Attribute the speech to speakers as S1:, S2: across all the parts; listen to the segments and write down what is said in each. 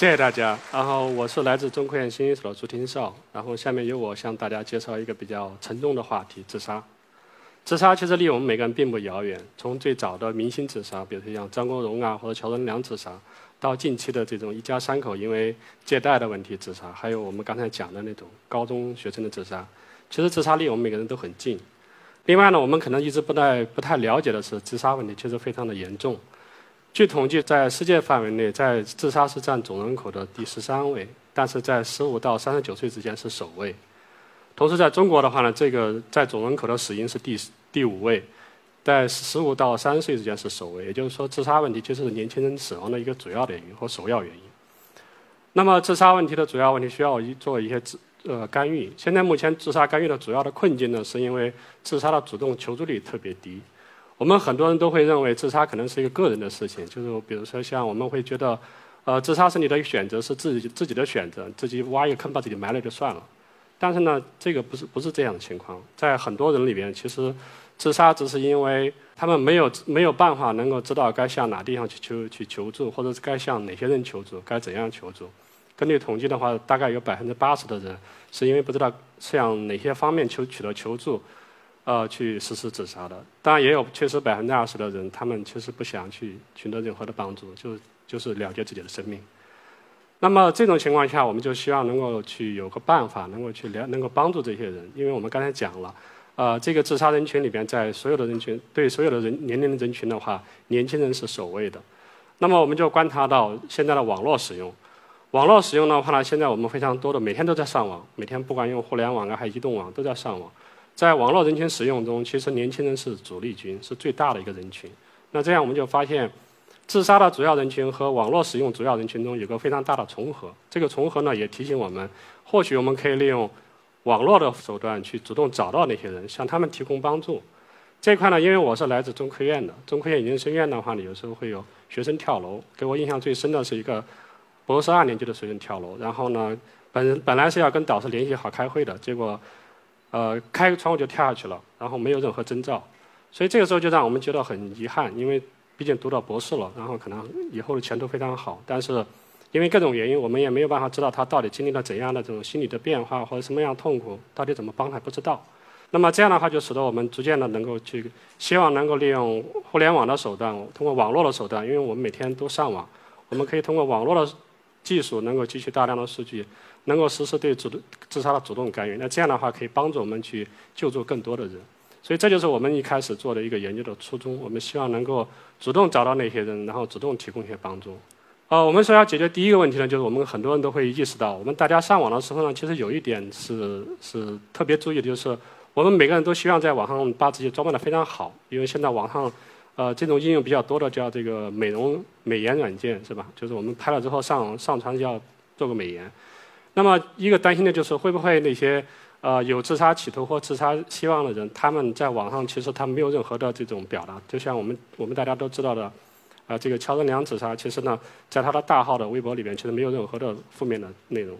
S1: 谢谢大家。然后我是来自中科院信息所的朱廷少。然后下面由我向大家介绍一个比较沉重的话题——自杀。自杀其实离我们每个人并不遥远。从最早的明星自杀，比如说像张国荣啊或者乔任梁自杀，到近期的这种一家三口因为借贷的问题自杀，还有我们刚才讲的那种高中学生的自杀，其实自杀离我们每个人都很近。另外呢，我们可能一直不太不太了解的是，自杀问题其实非常的严重。据统计，在世界范围内，在自杀是占总人口的第十三位，但是在十五到三十九岁之间是首位。同时，在中国的话呢，这个在总人口的死因是第第五位，在十五到三十岁之间是首位。也就是说，自杀问题其实是年轻人死亡的一个主要的原因和首要原因。那么，自杀问题的主要问题需要一做一些自呃干预。现在目前自杀干预的主要的困境呢，是因为自杀的主动求助率特别低。我们很多人都会认为自杀可能是一个个人的事情，就是比如说像我们会觉得，呃，自杀是你的选择，是自己自己的选择，自己挖一个坑把自己埋了就算了。但是呢，这个不是不是这样的情况，在很多人里边，其实自杀只是因为他们没有没有办法能够知道该向哪地方去求去求助，或者是该向哪些人求助，该怎样求助。根据统计的话，大概有百分之八十的人是因为不知道向哪些方面求取得求助。呃，去实施自杀的，当然也有确实百分之二十的人，他们其实不想去取得任何的帮助，就就是了结自己的生命。那么这种情况下，我们就希望能够去有个办法，能够去了，能够帮助这些人，因为我们刚才讲了，呃，这个自杀人群里边，在所有的人群对所有的人年龄的人群的话，年轻人是首位的。那么我们就观察到现在的网络使用，网络使用的话呢，现在我们非常多的每天都在上网，每天不管用互联网啊，还是移动网都在上网。在网络人群使用中，其实年轻人是主力军，是最大的一个人群。那这样我们就发现，自杀的主要人群和网络使用主要人群中有个非常大的重合。这个重合呢，也提醒我们，或许我们可以利用网络的手段去主动找到那些人，向他们提供帮助。这块呢，因为我是来自中科院的，中科院研究生院的话呢，有时候会有学生跳楼。给我印象最深的是一个博士二年级的学生跳楼，然后呢，本本来是要跟导师联系好开会的，结果。呃，开个窗户就跳下去了，然后没有任何征兆，所以这个时候就让我们觉得很遗憾，因为毕竟读到博士了，然后可能以后的前途非常好，但是因为各种原因，我们也没有办法知道他到底经历了怎样的这种心理的变化或者什么样痛苦，到底怎么帮他不知道。那么这样的话，就使得我们逐渐的能够去，希望能够利用互联网的手段，通过网络的手段，因为我们每天都上网，我们可以通过网络的技术，能够汲取大量的数据。能够实施对主动自杀的主动干预，那这样的话可以帮助我们去救助更多的人，所以这就是我们一开始做的一个研究的初衷。我们希望能够主动找到那些人，然后主动提供一些帮助。呃，我们说要解决第一个问题呢，就是我们很多人都会意识到，我们大家上网的时候呢，其实有一点是是特别注意的，就是我们每个人都希望在网上把自己装扮的非常好，因为现在网上呃这种应用比较多的叫这个美容美颜软件是吧？就是我们拍了之后上上传要做个美颜。那么，一个担心的就是会不会那些呃有自杀企图或自杀希望的人，他们在网上其实他没有任何的这种表达。就像我们我们大家都知道的，啊，这个乔任梁自杀，其实呢，在他的大号的微博里面，其实没有任何的负面的内容。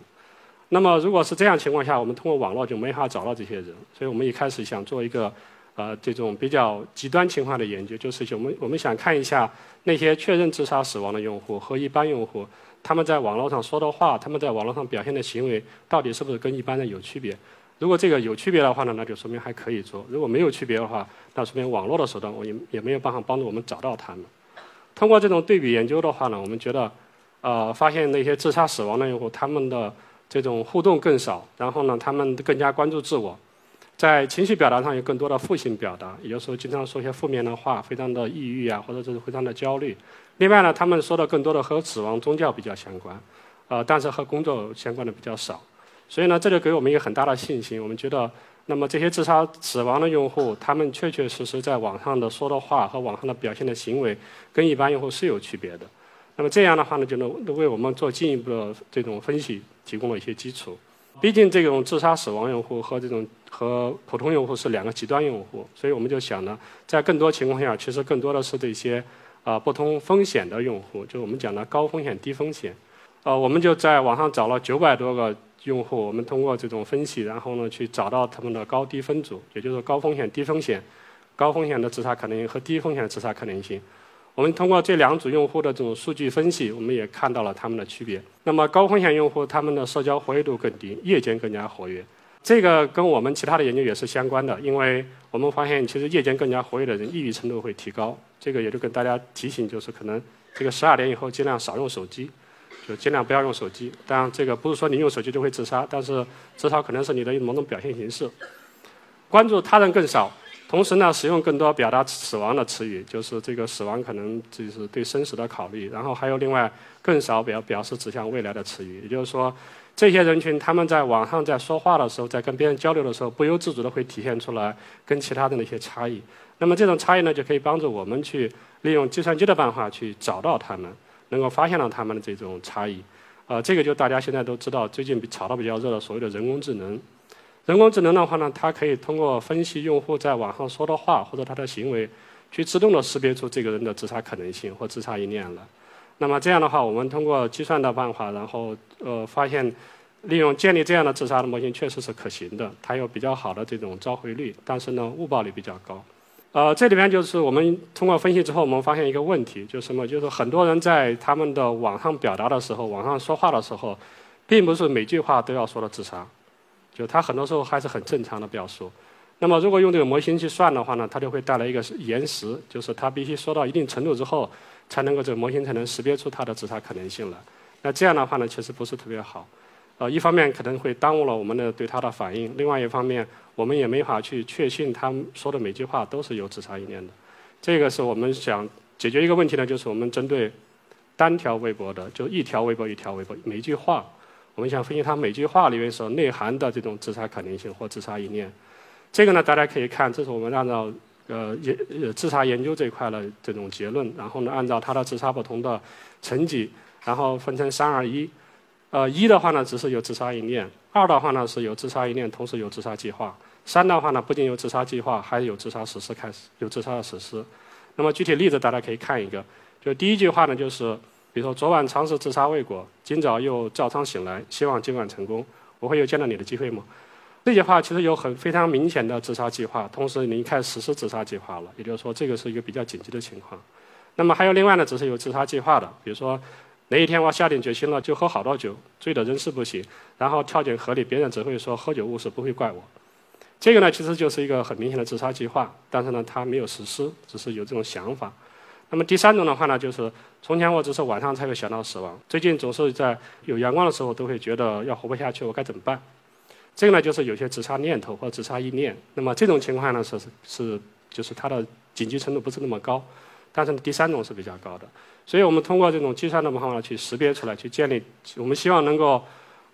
S1: 那么，如果是这样情况下，我们通过网络就没法找到这些人。所以我们一开始想做一个呃这种比较极端情况的研究，就是我们我们想看一下那些确认自杀死亡的用户和一般用户。他们在网络上说的话，他们在网络上表现的行为，到底是不是跟一般人有区别？如果这个有区别的话呢，那就说明还可以做；如果没有区别的话，那说明网络的手段我也也没有办法帮助我们找到他们。通过这种对比研究的话呢，我们觉得，呃，发现那些自杀死亡的用户，他们的这种互动更少，然后呢，他们更加关注自我，在情绪表达上有更多的负性表达，有时候经常说一些负面的话，非常的抑郁啊，或者就是非常的焦虑。另外呢，他们说的更多的和死亡、宗教比较相关，呃，但是和工作相关的比较少。所以呢，这就给我们一个很大的信心。我们觉得，那么这些自杀死亡的用户，他们确确实实在网上的说的话和网上的表现的行为，跟一般用户是有区别的。那么这样的话呢，就能为我们做进一步的这种分析提供了一些基础。毕竟这种自杀死亡用户和这种和普通用户是两个极端用户，所以我们就想呢，在更多情况下，其实更多的是这些啊不同风险的用户，就我们讲的高风险低风险。呃，我们就在网上找了九百多个用户，我们通过这种分析，然后呢去找到他们的高低分组，也就是高风险低风险，高风险的自杀可能性和低风险的自杀可能性。我们通过这两组用户的这种数据分析，我们也看到了他们的区别。那么高风险用户他们的社交活跃度更低，夜间更加活跃。这个跟我们其他的研究也是相关的，因为我们发现其实夜间更加活跃的人，抑郁程度会提高。这个也就跟大家提醒，就是可能这个十二点以后尽量少用手机，就尽量不要用手机。当然，这个不是说你用手机就会自杀，但是至少可能是你的某种表现形式。关注他人更少。同时呢，使用更多表达死亡的词语，就是这个死亡可能就是对生死的考虑。然后还有另外更少表表示指向未来的词语。也就是说，这些人群他们在网上在说话的时候，在跟别人交流的时候，不由自主的会体现出来跟其他的那些差异。那么这种差异呢，就可以帮助我们去利用计算机的办法去找到他们，能够发现到他们的这种差异。呃，这个就大家现在都知道，最近炒得比较热的所谓的人工智能。人工智能的话呢，它可以通过分析用户在网上说的话或者他的行为，去自动的识别出这个人的自杀可能性或自杀意念了。那么这样的话，我们通过计算的办法，然后呃发现，利用建立这样的自杀的模型确实是可行的，它有比较好的这种召回率，但是呢误报率比较高。呃，这里边就是我们通过分析之后，我们发现一个问题，就是什么？就是很多人在他们的网上表达的时候，网上说话的时候，并不是每句话都要说的自杀。就它很多时候还是很正常的表述，那么如果用这个模型去算的话呢，它就会带来一个延时，就是它必须说到一定程度之后，才能够这个模型才能识别出它的自杀可能性了。那这样的话呢，其实不是特别好。呃，一方面可能会耽误了我们的对它的反应，另外一方面我们也没法去确信他说的每句话都是有自杀意念的。这个是我们想解决一个问题呢，就是我们针对单条微博的，就一条微博一条微博，每一句话。我们想分析它每句话里面所内涵的这种自杀可能性或自杀意念。这个呢，大家可以看，这是我们按照呃研呃自杀研究这一块的这种结论，然后呢，按照他的自杀不同的层级，然后分成三二一。呃，一的话呢，只是有自杀意念；二的话呢，是有自杀意念，同时有自杀计划；三的话呢，不仅有自杀计划，还有自杀实施开始，有自杀的实施。那么具体例子大家可以看一个，就第一句话呢，就是。比如说，昨晚尝试自杀未果，今早又照常醒来，希望今晚成功。我会有见到你的机会吗？这句话其实有很非常明显的自杀计划，同时你开始实施自杀计划了。也就是说，这个是一个比较紧急的情况。那么还有另外呢，只是有自杀计划的，比如说哪一天我下定决心了，就喝好多酒，醉得人事不省，然后跳进河里，别人只会说喝酒误事，不会怪我。这个呢，其实就是一个很明显的自杀计划，但是呢，他没有实施，只是有这种想法。那么第三种的话呢，就是从前我只是晚上才会想到死亡，最近总是在有阳光的时候都会觉得要活不下去，我该怎么办？这个呢，就是有些自杀念头或自杀意念。那么这种情况呢，是是就是它的紧急程度不是那么高，但是第三种是比较高的。所以我们通过这种计算的方法去识别出来，去建立，我们希望能够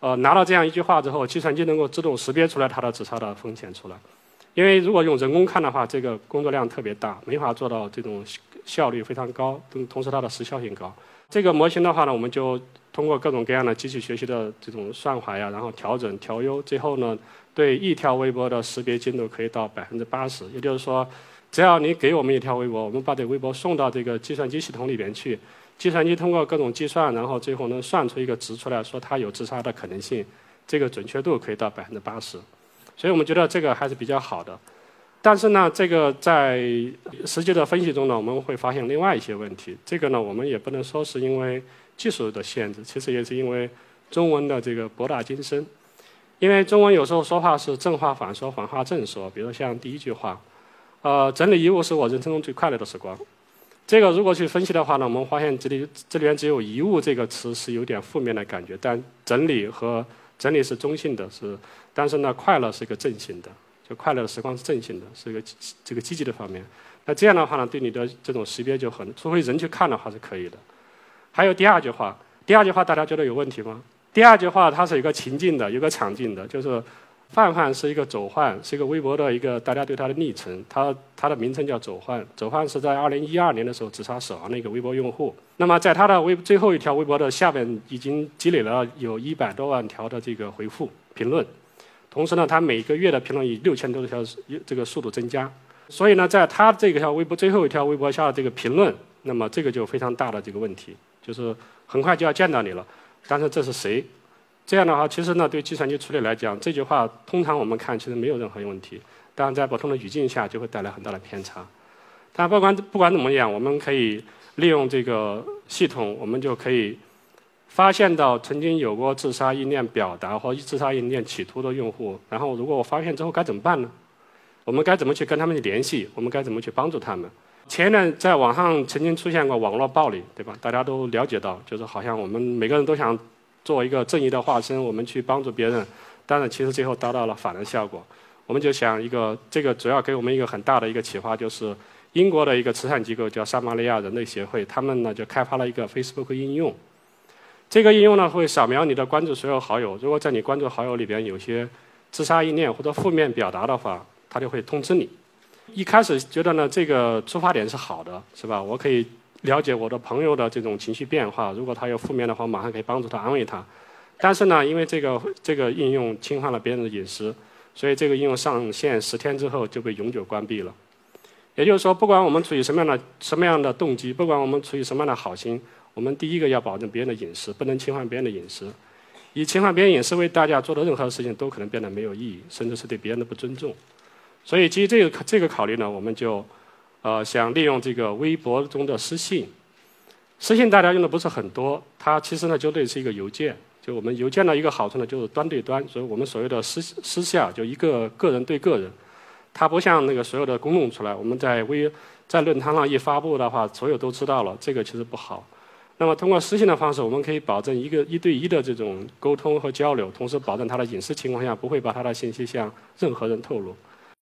S1: 呃拿到这样一句话之后，计算机能够自动识别出来它的自杀的风险出来。因为如果用人工看的话，这个工作量特别大，没法做到这种。效率非常高，同同时它的时效性高。这个模型的话呢，我们就通过各种各样的机器学习的这种算法呀，然后调整调优，最后呢，对一条微博的识别精度可以到百分之八十。也就是说，只要你给我们一条微博，我们把这微博送到这个计算机系统里边去，计算机通过各种计算，然后最后能算出一个值出来，说它有自杀的可能性，这个准确度可以到百分之八十。所以我们觉得这个还是比较好的。但是呢，这个在实际的分析中呢，我们会发现另外一些问题。这个呢，我们也不能说是因为技术的限制，其实也是因为中文的这个博大精深。因为中文有时候说话是正话反说，反话正说。比如像第一句话，呃，整理衣物是我人生中最快乐的时光。这个如果去分析的话呢，我们发现这里这里边只有“遗物”这个词是有点负面的感觉，但整理和整理是中性的，是，但是呢，快乐是一个正性的。就快乐的时光是正性的，是一个这个积极的方面。那这样的话呢，对你的这种识别就很，除非人去看的话是可以的。还有第二句话，第二句话大家觉得有问题吗？第二句话它是一个情境的，有个场景的，就是范范是一个走患，是一个微博的一个大家对他的昵称，他他的名称叫走患，走患是在二零一二年的时候自杀死亡的一个微博用户。那么在他的微最后一条微博的下面已经积累了有一百多万条的这个回复。评论，同时呢，他每个月的评论以六千多条这个速度增加。所以呢，在他这个条微博最后一条微博下的这个评论，那么这个就非常大的这个问题，就是很快就要见到你了。但是这是谁？这样的话，其实呢，对计算机处理来讲，这句话通常我们看其实没有任何问题，但在不同的语境下就会带来很大的偏差。但不管不管怎么样，我们可以利用这个系统，我们就可以发现到曾经有过自杀意念表达或自杀意念企图的用户。然后，如果我发现之后该怎么办呢？我们该怎么去跟他们去联系？我们该怎么去帮助他们？前年在网上曾经出现过网络暴力，对吧？大家都了解到，就是好像我们每个人都想做一个正义的化身，我们去帮助别人，但是其实最后达到了反的效果。我们就想一个，这个主要给我们一个很大的一个启发，就是英国的一个慈善机构叫撒玛利亚人类协会，他们呢就开发了一个 Facebook 应用。这个应用呢会扫描你的关注所有好友，如果在你关注好友里边有些自杀意念或者负面表达的话。他就会通知你。一开始觉得呢，这个出发点是好的，是吧？我可以了解我的朋友的这种情绪变化，如果他有负面的话，马上可以帮助他安慰他。但是呢，因为这个这个应用侵犯了别人的隐私，所以这个应用上线十天之后就被永久关闭了。也就是说，不管我们出于什么样的什么样的动机，不管我们出于什么样的好心，我们第一个要保证别人的隐私，不能侵犯别人的隐私。以侵犯别人隐私为大家做的任何事情，都可能变得没有意义，甚至是对别人的不尊重。所以基于这个这个考虑呢，我们就呃想利用这个微博中的私信。私信大家用的不是很多，它其实呢就类似一个邮件。就我们邮件的一个好处呢，就是端对端，所以我们所谓的私私下就一个个人对个人，它不像那个所有的公弄出来。我们在微在论坛上一发布的话，所有都知道了，这个其实不好。那么通过私信的方式，我们可以保证一个一对一的这种沟通和交流，同时保证他的隐私情况下不会把他的信息向任何人透露。